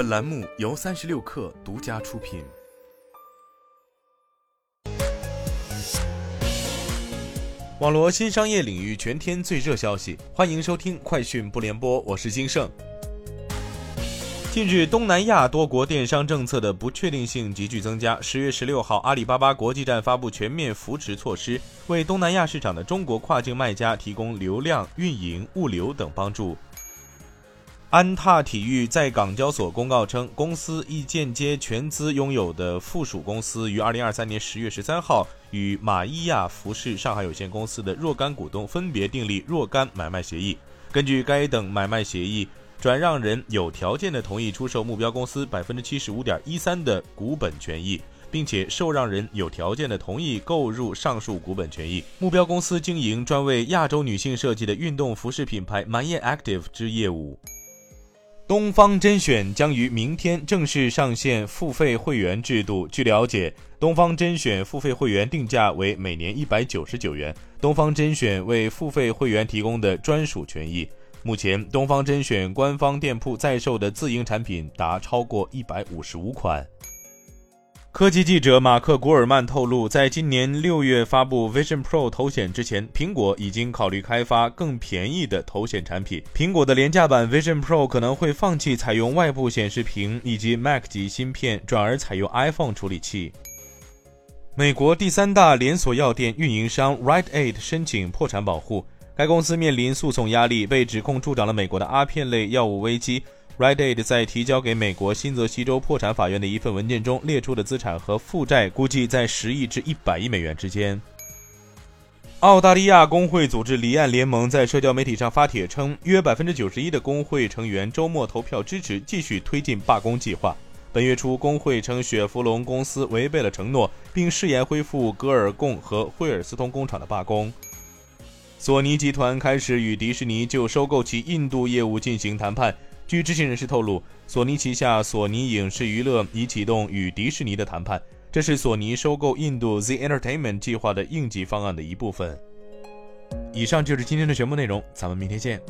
本栏目由三十六氪独家出品。网罗新商业领域全天最热消息，欢迎收听快讯不联播，我是金盛。近日，东南亚多国电商政策的不确定性急剧增加。十月十六号，阿里巴巴国际站发布全面扶持措施，为东南亚市场的中国跨境卖家提供流量、运营、物流等帮助。安踏体育在港交所公告称，公司亦间接全资拥有的附属公司于二零二三年十月十三号与马伊亚服饰上海有限公司的若干股东分别订立若干买卖协议。根据该等买卖协议。转让人有条件的同意出售目标公司百分之七十五点一三的股本权益，并且受让人有条件的同意购入上述股本权益。目标公司经营专为亚洲女性设计的运动服饰品牌满业 Active 之业务。东方甄选将于明天正式上线付费会员制度。据了解，东方甄选付费会员定价为每年一百九十九元，东方甄选为付费会员提供的专属权益。目前，东方甄选官方店铺在售的自营产品达超过一百五十五款。科技记者马克·古尔曼透露，在今年六月发布 Vision Pro 头显之前，苹果已经考虑开发更便宜的头显产品。苹果的廉价版 Vision Pro 可能会放弃采用外部显示屏以及 Mac 级芯片，转而采用 iPhone 处理器。美国第三大连锁药店运营商 Rite Aid 申请破产保护。该公司面临诉讼压力，被指控助长了美国的阿片类药物危机。Rite Aid 在提交给美国新泽西州破产法院的一份文件中列出的资产和负债估计在十亿至一百亿美元之间。澳大利亚工会组织离岸联盟在社交媒体上发帖称，约百分之九十一的工会成员周末投票支持继续推进罢工计划。本月初，工会称雪佛龙公司违背了承诺，并誓言恢复格尔贡和惠尔斯通工厂的罢工。索尼集团开始与迪士尼就收购其印度业务进行谈判。据知情人士透露，索尼旗下索尼影视娱乐已启动与迪士尼的谈判，这是索尼收购印度 Z Entertainment 计划的应急方案的一部分。以上就是今天的全部内容，咱们明天见。